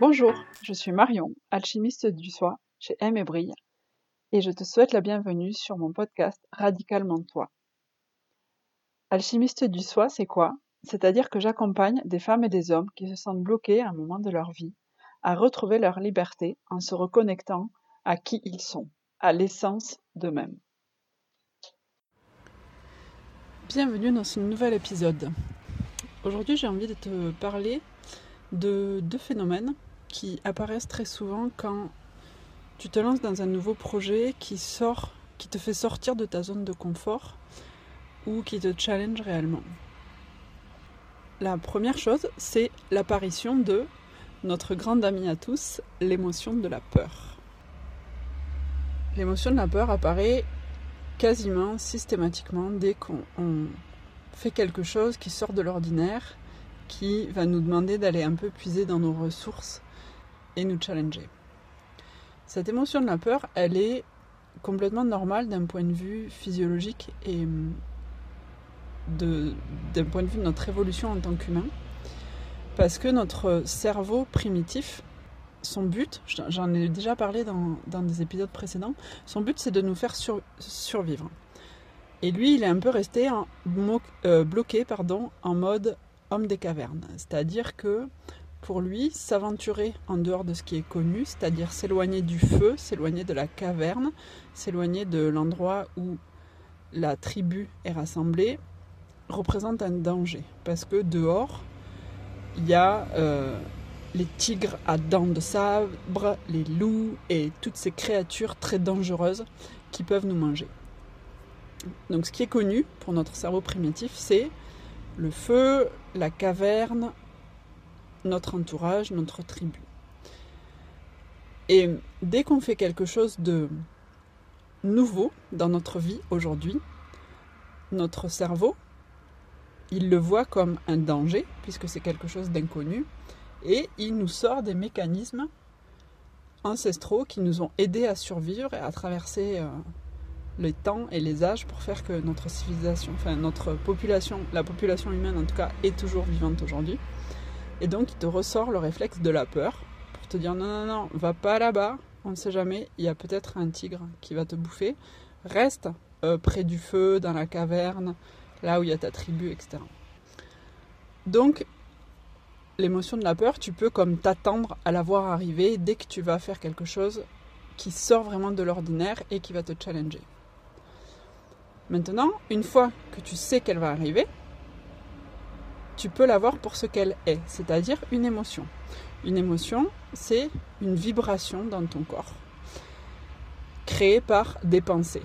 Bonjour, je suis Marion, alchimiste du soi chez M et Brille, et je te souhaite la bienvenue sur mon podcast Radicalement Toi. Alchimiste du soi, c'est quoi? C'est-à-dire que j'accompagne des femmes et des hommes qui se sentent bloqués à un moment de leur vie à retrouver leur liberté en se reconnectant à qui ils sont, à l'essence d'eux-mêmes. Bienvenue dans ce nouvel épisode. Aujourd'hui, j'ai envie de te parler de deux phénomènes qui apparaissent très souvent quand tu te lances dans un nouveau projet qui sort, qui te fait sortir de ta zone de confort ou qui te challenge réellement. La première chose, c'est l'apparition de notre grande amie à tous, l'émotion de la peur. L'émotion de la peur apparaît quasiment systématiquement dès qu'on fait quelque chose qui sort de l'ordinaire, qui va nous demander d'aller un peu puiser dans nos ressources et nous challenger. Cette émotion de la peur, elle est complètement normale d'un point de vue physiologique et d'un point de vue de notre évolution en tant qu'humain. Parce que notre cerveau primitif, son but, j'en ai déjà parlé dans, des épisodes précédents, son but c'est de nous faire survivre. Et lui, il est un peu resté euh, bloqué pardon, en mode homme des cavernes. C'est-à-dire que pour lui, s'aventurer en dehors de ce qui est connu, c'est-à-dire s'éloigner du feu, s'éloigner de la caverne, s'éloigner de l'endroit où la tribu est rassemblée, représente un danger. Parce que dehors, il y a euh, les tigres à dents de sabre, les loups et toutes ces créatures très dangereuses qui peuvent nous manger. Donc ce qui est connu pour notre cerveau primitif, c'est le feu, la caverne, notre entourage, notre tribu. Et dès qu'on fait quelque chose de nouveau dans notre vie aujourd'hui, notre cerveau, il le voit comme un danger, puisque c'est quelque chose d'inconnu, et il nous sort des mécanismes ancestraux qui nous ont aidés à survivre et à traverser euh, les temps et les âges pour faire que notre civilisation, enfin notre population, la population humaine en tout cas, est toujours vivante aujourd'hui. Et donc il te ressort le réflexe de la peur pour te dire non, non, non, va pas là-bas, on ne sait jamais, il y a peut-être un tigre qui va te bouffer. Reste euh, près du feu, dans la caverne, là où il y a ta tribu, etc. Donc l'émotion de la peur, tu peux comme t'attendre à la voir arriver dès que tu vas faire quelque chose qui sort vraiment de l'ordinaire et qui va te challenger. Maintenant, une fois que tu sais qu'elle va arriver, tu peux la voir pour ce qu'elle est, c'est-à-dire une émotion. Une émotion, c'est une vibration dans ton corps, créée par des pensées.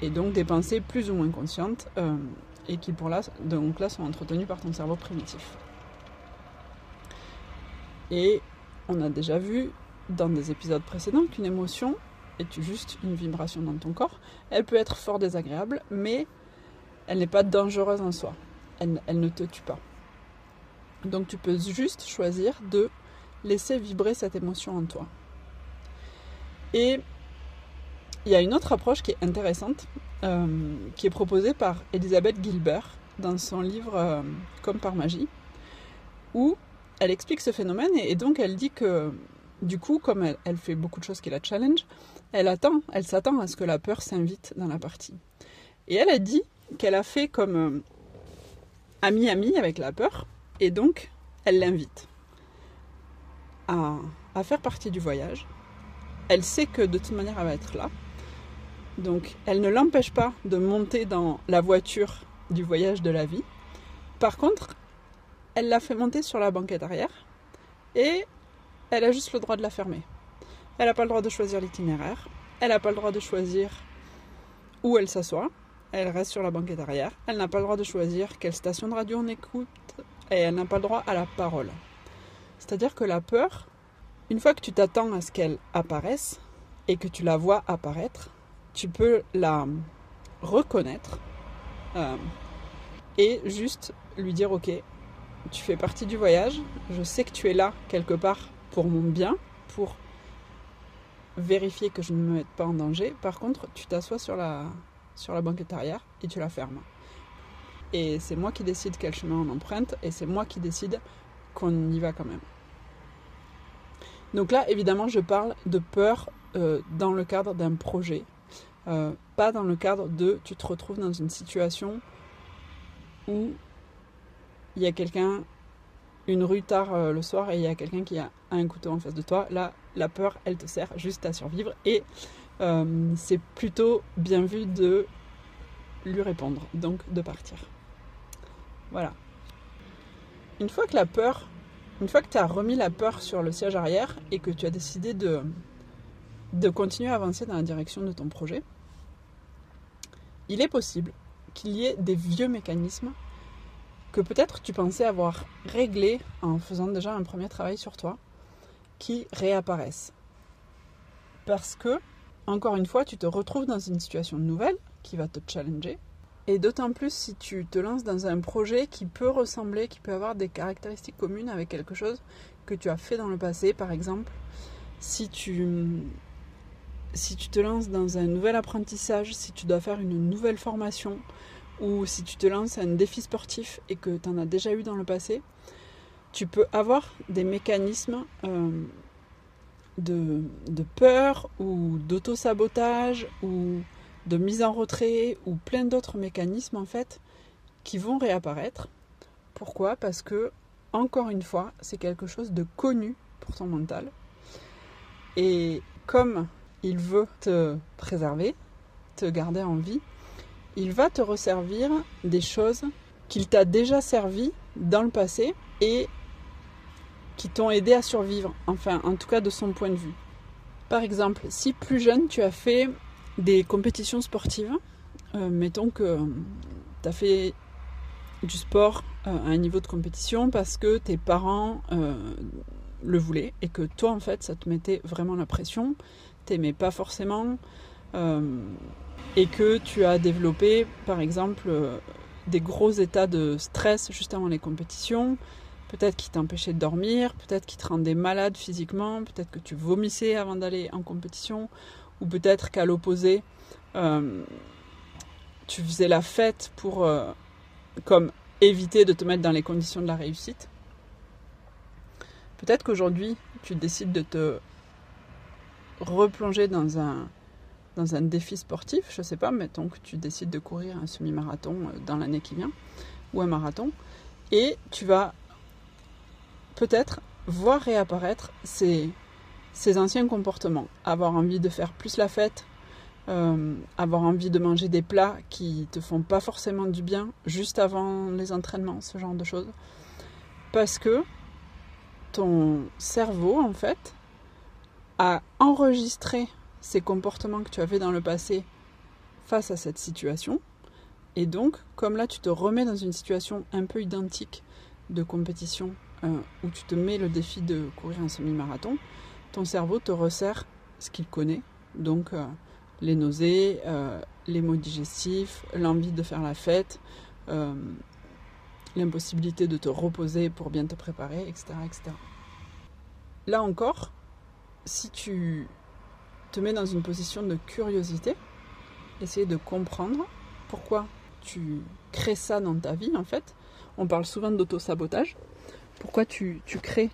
Et donc des pensées plus ou moins conscientes, euh, et qui pour là, donc là sont entretenues par ton cerveau primitif. Et on a déjà vu dans des épisodes précédents qu'une émotion est juste une vibration dans ton corps. Elle peut être fort désagréable, mais elle n'est pas dangereuse en soi. elle ne te tue pas. Donc tu peux juste choisir de laisser vibrer cette émotion en toi. Et il y a une autre approche qui est intéressante, euh, qui est proposée par Elisabeth Gilbert dans son livre euh, Comme par magie, où elle explique ce phénomène et, donc elle dit que du coup, comme elle, fait beaucoup de choses qui la challenge, elle attend, elle s'attend à ce que la peur s'invite dans la partie. Et elle a dit qu'elle a fait comme ami-ami avec la peur, et donc, elle l'invite à, faire partie du voyage. Elle sait que de toute manière, elle va être là. Donc, elle ne l'empêche pas de monter dans la voiture du voyage de la vie. Par contre, elle l'a fait monter sur la banquette arrière et elle a juste le droit de la fermer. Elle n'a pas le droit de choisir l'itinéraire. Elle n'a pas le droit de choisir où elle s'assoit. Elle reste sur la banquette arrière. Elle n'a pas le droit de choisir quelle station de radio on écoute, et elle n'a pas le droit à la parole. C'est-à-dire que la peur, une fois que tu t'attends à ce qu'elle apparaisse et que tu la vois apparaître, tu peux la reconnaître euh, et juste lui dire ok, tu fais partie du voyage, je sais que tu es là quelque part pour mon bien, pour vérifier que je ne me mette pas en danger. Par contre, tu t'assois sur la, sur la banquette arrière et tu la fermes. Et c'est moi qui décide quel chemin on emprunte et c'est moi qui décide qu'on y va quand même. Donc là, évidemment, je parle de peur euh, dans le cadre d'un projet, euh, pas dans le cadre de tu te retrouves dans une situation où il y a quelqu'un, une rue tard euh, le soir et il y a quelqu'un qui a un couteau en face de toi. Là, la peur, elle te sert juste à survivre et c'est plutôt bien vu de lui répondre, donc de partir. Voilà. Une fois que la peur, une fois que tu as remis la peur sur le siège arrière et que tu as décidé de, de continuer à avancer dans la direction de ton projet, il est possible qu'il y ait des vieux mécanismes que peut-être tu pensais avoir réglés en faisant déjà un premier travail sur toi, qui réapparaissent. Parce que, encore une fois, tu te retrouves dans une situation nouvelle qui va te challenger, et d'autant plus si tu te lances dans un projet qui peut ressembler, qui peut avoir des caractéristiques communes avec quelque chose que tu as fait dans le passé. Par exemple, si tu, si tu te lances dans un nouvel apprentissage, si tu dois faire une nouvelle formation, ou si tu te lances à un défi sportif et que tu en as déjà eu dans le passé, tu peux avoir des mécanismes euh, de, de, peur ou d'auto-sabotage ou de mise en retrait ou plein d'autres mécanismes en fait qui vont réapparaître. Pourquoi? Parce que, encore une fois, c'est quelque chose de connu pour ton mental. Et comme il veut te préserver, te garder en vie, il va te resservir des choses qu'il t'a déjà servi dans le passé et qui t'ont aidé à survivre, enfin en tout cas de son point de vue. Par exemple, si plus jeune tu as fait des compétitions sportives. Euh, mettons que tu as fait du sport euh, à un niveau de compétition parce que tes parents euh, le voulaient et que toi en fait ça te mettait vraiment la pression, t'aimais pas forcément et que tu as développé par exemple des gros états de stress juste avant les compétitions, peut-être qui t'empêchaient de dormir, peut-être qui te rendaient malade physiquement, peut-être que tu vomissais avant d'aller en compétition, ou peut-être qu'à l'opposé, euh, tu faisais la fête pour euh, éviter de te mettre dans les conditions de la réussite. Peut-être qu'aujourd'hui, tu décides de te replonger dans un, dans un défi sportif, je sais pas, mettons que tu décides de courir un semi-marathon euh, dans l'année qui vient, ou un marathon, et tu vas peut-être voir réapparaître ces, ces anciens comportements. Avoir envie de faire plus la fête, euh, avoir envie de manger des plats qui te font pas forcément du bien juste avant les entraînements, ce genre de choses. Parce que ton cerveau, en fait, a enregistré ces comportements que tu avais dans le passé face à cette situation. Et donc, comme là, tu te remets dans une situation un peu identique de compétition euh, où tu te mets le défi de courir un semi-marathon, ton cerveau te resserre ce qu'il connaît, donc euh, les nausées, euh, les maux digestifs, l'envie de faire la fête, l'impossibilité de te reposer pour bien te préparer, etc., etc. Là encore, si tu te mets dans une position de curiosité, essayer de comprendre pourquoi tu crées ça dans ta vie, en fait. On parle souvent d'auto-sabotage. Pourquoi tu, crées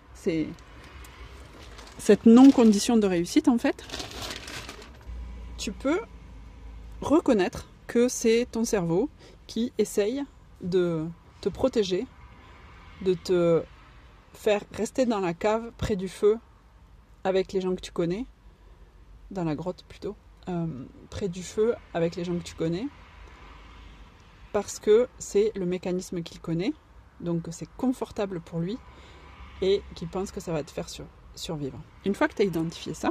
cette non-condition de réussite, en fait, tu peux reconnaître que c'est ton cerveau qui essaye de te protéger, de te faire rester dans la cave près du feu avec les gens que tu connais, dans la grotte plutôt, euh, près du feu avec les gens que tu connais, parce que c'est le mécanisme qu'il connaît, donc c'est confortable pour lui et qu'il pense que ça va te faire sur, survivre. Une fois que tu as identifié ça,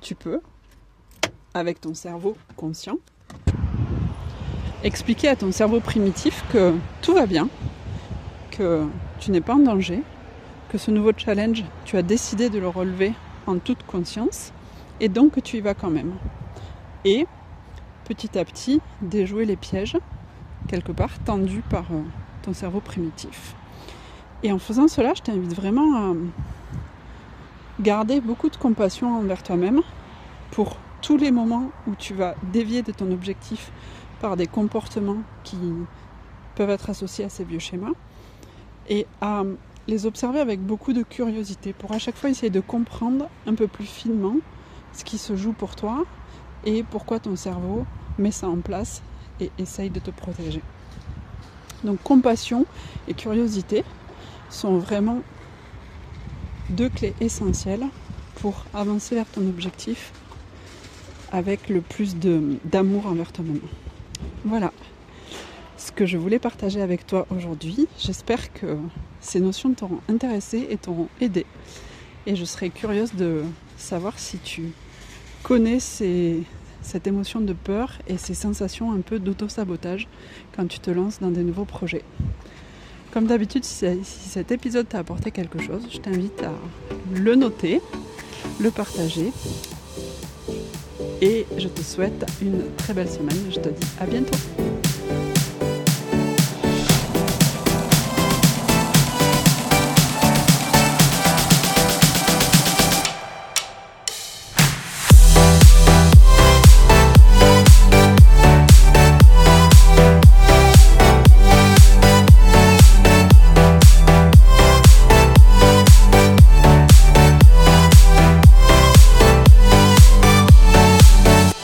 tu peux, avec ton cerveau conscient, expliquer à ton cerveau primitif que tout va bien, que tu n'es pas en danger, ce nouveau challenge, tu as décidé de le relever en toute conscience, et donc que tu y vas quand même. Et petit à petit, déjouer les pièges, quelque part tendus par euh, ton cerveau primitif. Et en faisant cela, je t'invite vraiment à garder beaucoup de compassion envers toi-même pour tous les moments où tu vas dévier de ton objectif par des comportements qui peuvent être associés à ces vieux schémas et à les observer avec beaucoup de curiosité pour à chaque fois essayer de comprendre un peu plus finement ce qui se joue pour toi et pourquoi ton cerveau met ça en place et essaye de te protéger. Donc compassion et curiosité sont vraiment deux clés essentielles pour avancer vers ton objectif avec le plus d'amour envers toi-même. Voilà que je voulais partager avec toi aujourd'hui. J'espère que ces notions t'auront intéressé et t'auront aidé. Et je serais curieuse de savoir si tu connais cette émotion de peur et ces sensations un peu d'auto-sabotage quand tu te lances dans des nouveaux projets. Comme d'habitude, si, cet épisode t'a apporté quelque chose, je t'invite à le noter, le partager. Et je te souhaite une très belle semaine. Je te dis à bientôt.